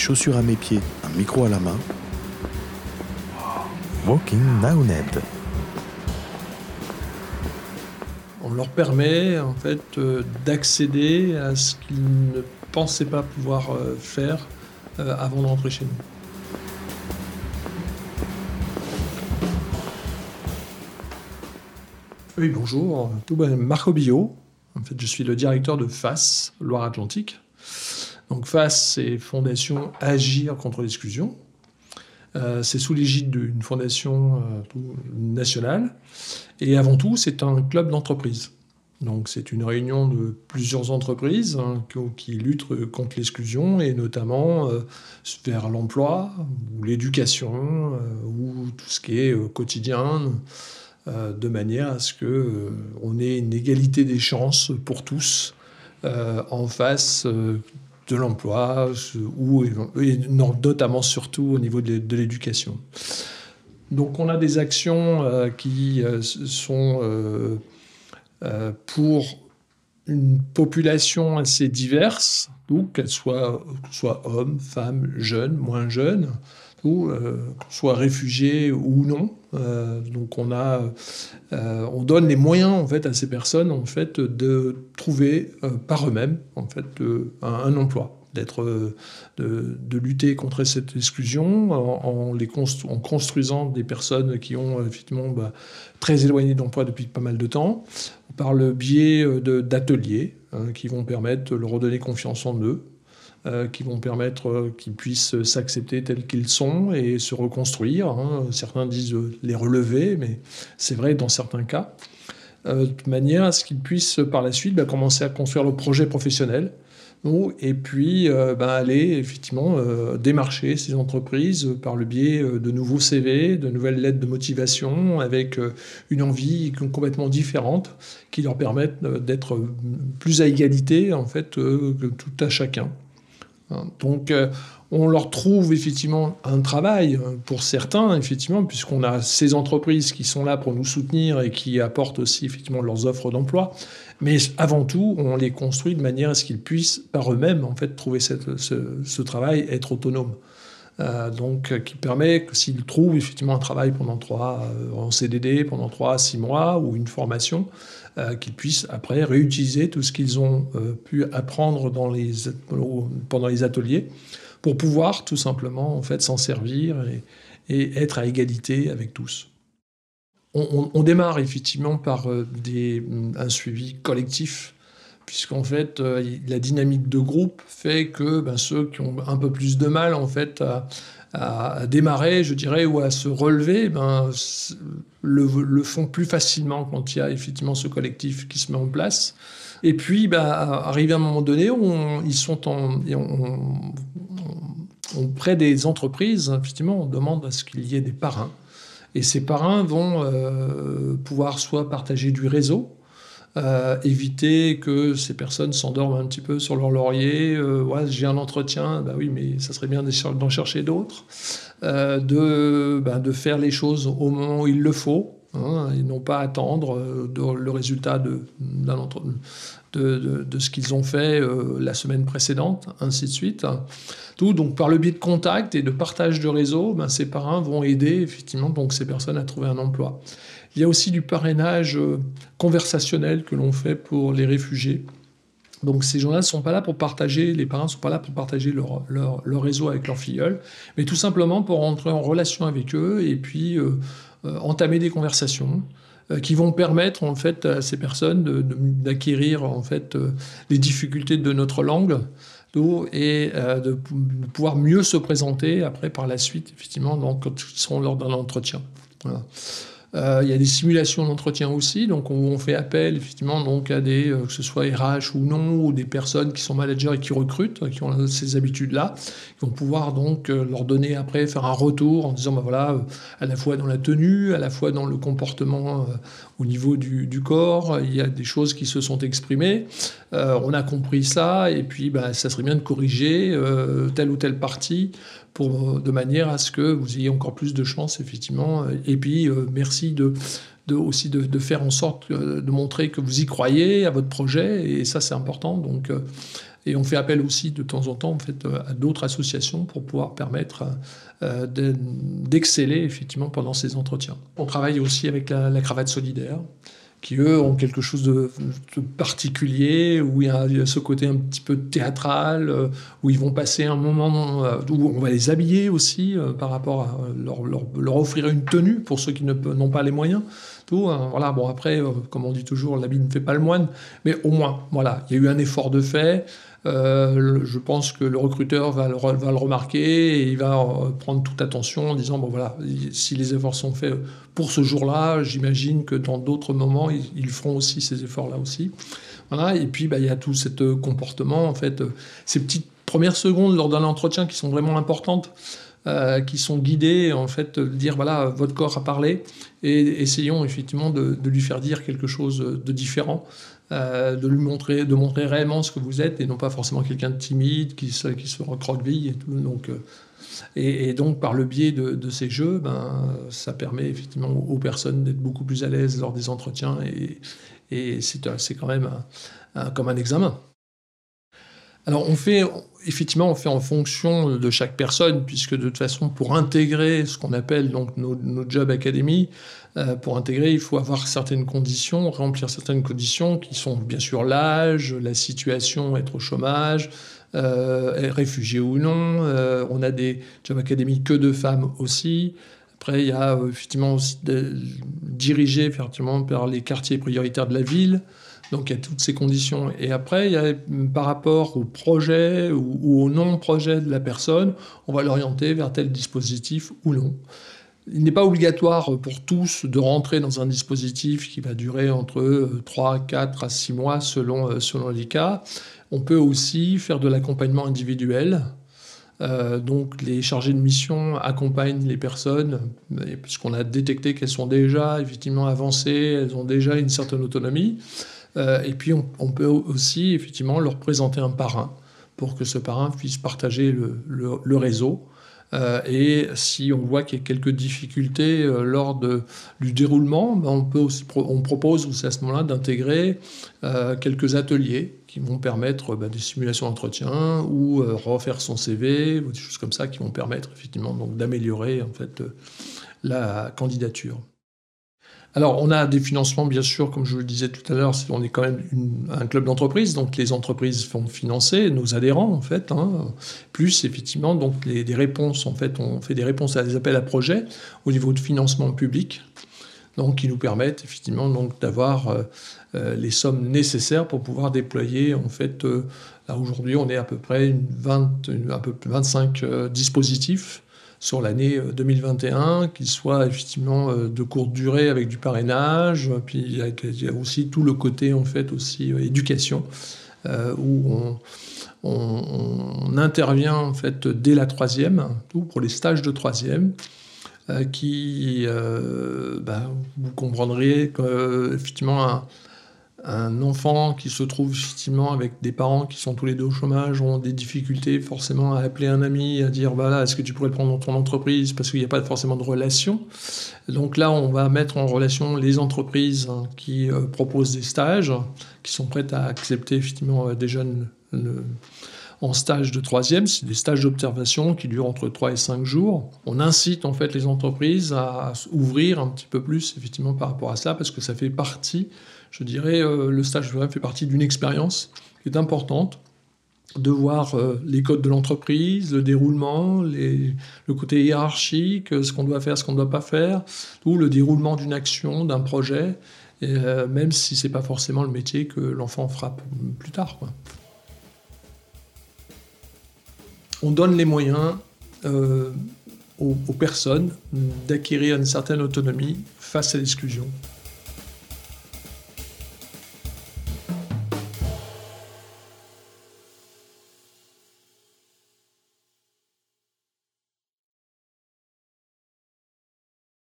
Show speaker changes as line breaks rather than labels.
chaussures à mes pieds, un micro à la main. Walking Ned.
On leur permet en fait euh, d'accéder à ce qu'ils ne pensaient pas pouvoir euh, faire euh, avant de rentrer chez nous. Oui, bonjour. Tout Marco Bio. En fait, je suis le directeur de FAS, Loire-Atlantique. Donc FAS, c'est Fondation Agir contre l'exclusion. Euh, c'est sous l'égide d'une fondation euh, nationale. Et avant tout, c'est un club d'entreprise. Donc c'est une réunion de plusieurs entreprises hein, qui, luttent contre l'exclusion et notamment euh, vers l'emploi ou l'éducation ou tout ce qui est quotidien de manière à ce qu'on ait une égalité des chances pour tous en face de l'emploi, ou notamment surtout au niveau de l'éducation. Donc on a des actions euh, qui euh, sont euh, pour une population assez diverse, qu'elle soit, soit hommes, femmes, jeunes, moins jeunes, ou soit réfugiés ou non. Donc on a, on donne les moyens en fait à ces personnes en fait de trouver par eux-mêmes en fait un emploi. D'être, euh, de, lutter contre cette exclusion en, construisant des personnes qui ont euh, effectivement bah, très éloigné d'emploi depuis pas mal de temps, par le biais euh, d'ateliers hein, qui vont permettre de leur redonner confiance en eux, qui vont permettre qu'ils puissent s'accepter tels qu'ils sont et se reconstruire. Hein. Certains disent les relever, mais c'est vrai dans certains cas. de manière à ce qu'ils puissent par la suite bah, commencer à construire le projet professionnel et puis euh, ben, aller effectivement euh, démarcher ces entreprises par le biais euh, de nouveaux CV, de nouvelles lettres de motivation, avec une envie complètement différente qui leur permettent d'être plus à égalité en fait que tout à chacun. Hein, donc on leur trouve effectivement un travail pour certains, effectivement, puisqu'on a ces entreprises qui sont là pour nous soutenir et qui apportent aussi effectivement leurs offres d'emploi. Mais avant tout, on les construit de manière à ce qu'ils puissent par eux-mêmes en fait trouver ce, travail, être autonomes. Euh, donc, qui permet que s'ils trouvent effectivement un travail pendant trois, euh, en CDD pendant trois à six mois ou une formation, euh, qu'ils puissent après réutiliser tout ce qu'ils ont pu apprendre pendant les ateliers pour pouvoir tout simplement en fait s'en servir et, être à égalité avec tous. On, démarre effectivement par euh, un suivi collectif, puisqu'en fait euh, la dynamique de groupe fait que ben, ceux qui ont un peu plus de mal en fait à, démarrer, je dirais, ou à se relever, ben, le, font plus facilement quand il y a effectivement ce collectif qui se met en place. Et puis, ben, arrivé à un moment donné, on, ils sont en, on, auprès des entreprises, effectivement, on demande à ce qu'il y ait des parrains. Et ces parrains vont euh, pouvoir soit partager du réseau, euh, éviter que ces personnes s'endorment un petit peu sur leur laurier. Euh, j'ai un entretien, bah oui, mais ça serait bien d'en chercher d'autres. de, bah, de faire les choses au moment où il le faut. Hein, et non pas attendre le résultat de, ce qu'ils ont fait la semaine précédente, ainsi de suite. Tout, donc par le biais de contact et de partage de réseau, ben, ces parrains vont aider effectivement donc ces personnes à trouver un emploi. Il y a aussi du parrainage euh, conversationnel que l'on fait pour les réfugiés. Donc ces gens-là ne sont pas là pour partager, les parents ne sont pas là pour partager leur, leur, réseau avec leurs filleuls, mais tout simplement pour entrer en relation avec eux et puis euh, euh, entamer des conversations qui vont permettre en fait à ces personnes d'acquérir en fait les difficultés de notre langue et euh, de, pouvoir mieux se présenter après par la suite, effectivement, donc, quand ils seront lors d'un entretien. Euh, il y a des simulations d'entretien aussi, donc on, fait appel effectivement donc à des, euh, que ce soit RH ou non, ou des personnes qui sont managers et qui recrutent, qui ont ces habitudes-là, qui vont pouvoir donc leur donner après, faire un retour en disant, ben voilà, à la fois dans la tenue, à la fois dans le comportement au niveau du, du, corps, il y a des choses qui se sont exprimées, on a compris ça, et puis ben, ça serait bien de corriger telle ou telle partie pour, de manière à ce que vous ayez encore plus de chance, effectivement, et puis merci de, aussi de, faire en sorte de montrer que vous y croyez à votre projet, et ça c'est important. Donc, et on fait appel aussi de temps en temps en fait, à d'autres associations pour pouvoir permettre d'exceller effectivement pendant ces entretiens. On travaille aussi avec la cravate solidaire qui eux ont quelque chose de, particulier, où il y, a, ce côté un petit peu théâtral, euh, où ils vont passer un moment, euh, où on va les habiller aussi euh, par rapport à leur, leur, offrir une tenue pour ceux qui n'ont pas les moyens. Tout, hein. voilà, bon après, comme on dit toujours, l'habit ne fait pas le moine, mais au moins, voilà, il y a eu un effort de fait. Euh, je pense que le recruteur va le, remarquer et il va euh, prendre toute attention en disant bon voilà, si les efforts sont faits pour ce jour-là, j'imagine que dans d'autres moments, ils, feront aussi ces efforts-là aussi. Voilà, et puis bah, il y a tout ce comportement, en fait, euh, ces petites premières secondes lors d'un entretien qui sont vraiment importantes. qui sont guidées en fait de dire voilà votre corps a parlé et essayons effectivement de lui faire dire quelque chose de différent euh, de lui montrer, de montrer réellement ce que vous êtes et non pas forcément quelqu'un de timide qui se, qui se recroqueville et tout. Donc, euh, et, donc, par le biais de, ces jeux, ben, ça permet effectivement aux, personnes d'être beaucoup plus à l'aise lors des entretiens et, et c'est quand même comme un examen. Alors, on fait, effectivement, on fait en fonction de chaque personne, puisque de toute façon, pour intégrer ce qu'on appelle donc nos, Job Academy, euh, pour intégrer, il faut avoir certaines conditions, remplir certaines conditions qui sont bien sûr l'âge, la situation, être au chômage, euh, réfugié ou non. Euh, on a des job académiques que de femmes aussi. Après, il y a effectivement aussi dirigé par les quartiers prioritaires de la ville. Donc il y a toutes ces conditions. Et après, il y a, par rapport au projet ou, au non-projet de la personne, on va l'orienter vers tel dispositif ou non. Il n'est pas obligatoire pour tous de rentrer dans un dispositif qui va durer entre 3, 4 à 6 mois selon, euh, selon les cas. On peut aussi faire de l'accompagnement individuel. Euh, donc les chargés de mission accompagnent les personnes puisqu'on a détecté qu'elles sont déjà effectivement avancées, elles ont déjà une certaine autonomie. Euh, et puis on, peut aussi effectivement leur présenter un parrain pour que ce parrain puisse partager le, réseau euh, et si on voit qu'il y a quelques difficultés euh, lors de, du déroulement, ben on, peut aussi on propose aussi à ce moment-là d'intégrer quelques ateliers qui vont permettre ben, des simulations d'entretien ou refaire son CV, ou des choses comme ça qui vont permettre effectivement d'améliorer en fait la candidature. Alors, on a des financements, bien sûr, comme je le disais tout à l'heure, on est quand même un club d'entreprise, donc les entreprises font financer nos adhérents, en fait, hein. plus effectivement, donc des réponses, en fait, on fait des réponses à des appels à projets au niveau de financement public, donc qui nous permettent effectivement d'avoir euh, euh, les sommes nécessaires pour pouvoir déployer, en fait, euh, là aujourd'hui, on est à peu près une 20, un peu 25 dispositifs sur l'année 2021, qu'il soit effectivement euh, de courte durée avec du parrainage, puis il y a, aussi tout le côté en fait aussi euh, éducation, euh, où on, intervient en fait dès la troisième, tout pour les stages de troisième, qui, ben, vous comprendrez qu'effectivement un enfant qui se trouve effectivement avec des parents qui sont tous les deux au chômage ont des difficultés forcément à appeler un ami, à dire voilà, est-ce que tu pourrais le prendre dans ton entreprise parce qu'il n'y a pas forcément de relation. Donc là, on va mettre en relation les entreprises hein, qui euh, proposent des stages, qui sont prêtes à accepter effectivement des jeunes en stage de troisième, c'est des stages d'observation qui durent entre 3 et 5 jours. On incite en fait les entreprises à ouvrir un petit peu plus effectivement par rapport à ça parce que ça fait partie je dirais, euh, le stage fait partie d'une expérience qui est importante de voir euh, les codes de l'entreprise, le déroulement, le côté hiérarchique, ce qu'on doit faire, ce qu'on ne doit pas faire, ou le déroulement d'une action, d'un projet, euh, même si ce n'est pas forcément le métier que l'enfant fera plus tard. On donne les moyens aux personnes d'acquérir une certaine autonomie face à l'exclusion.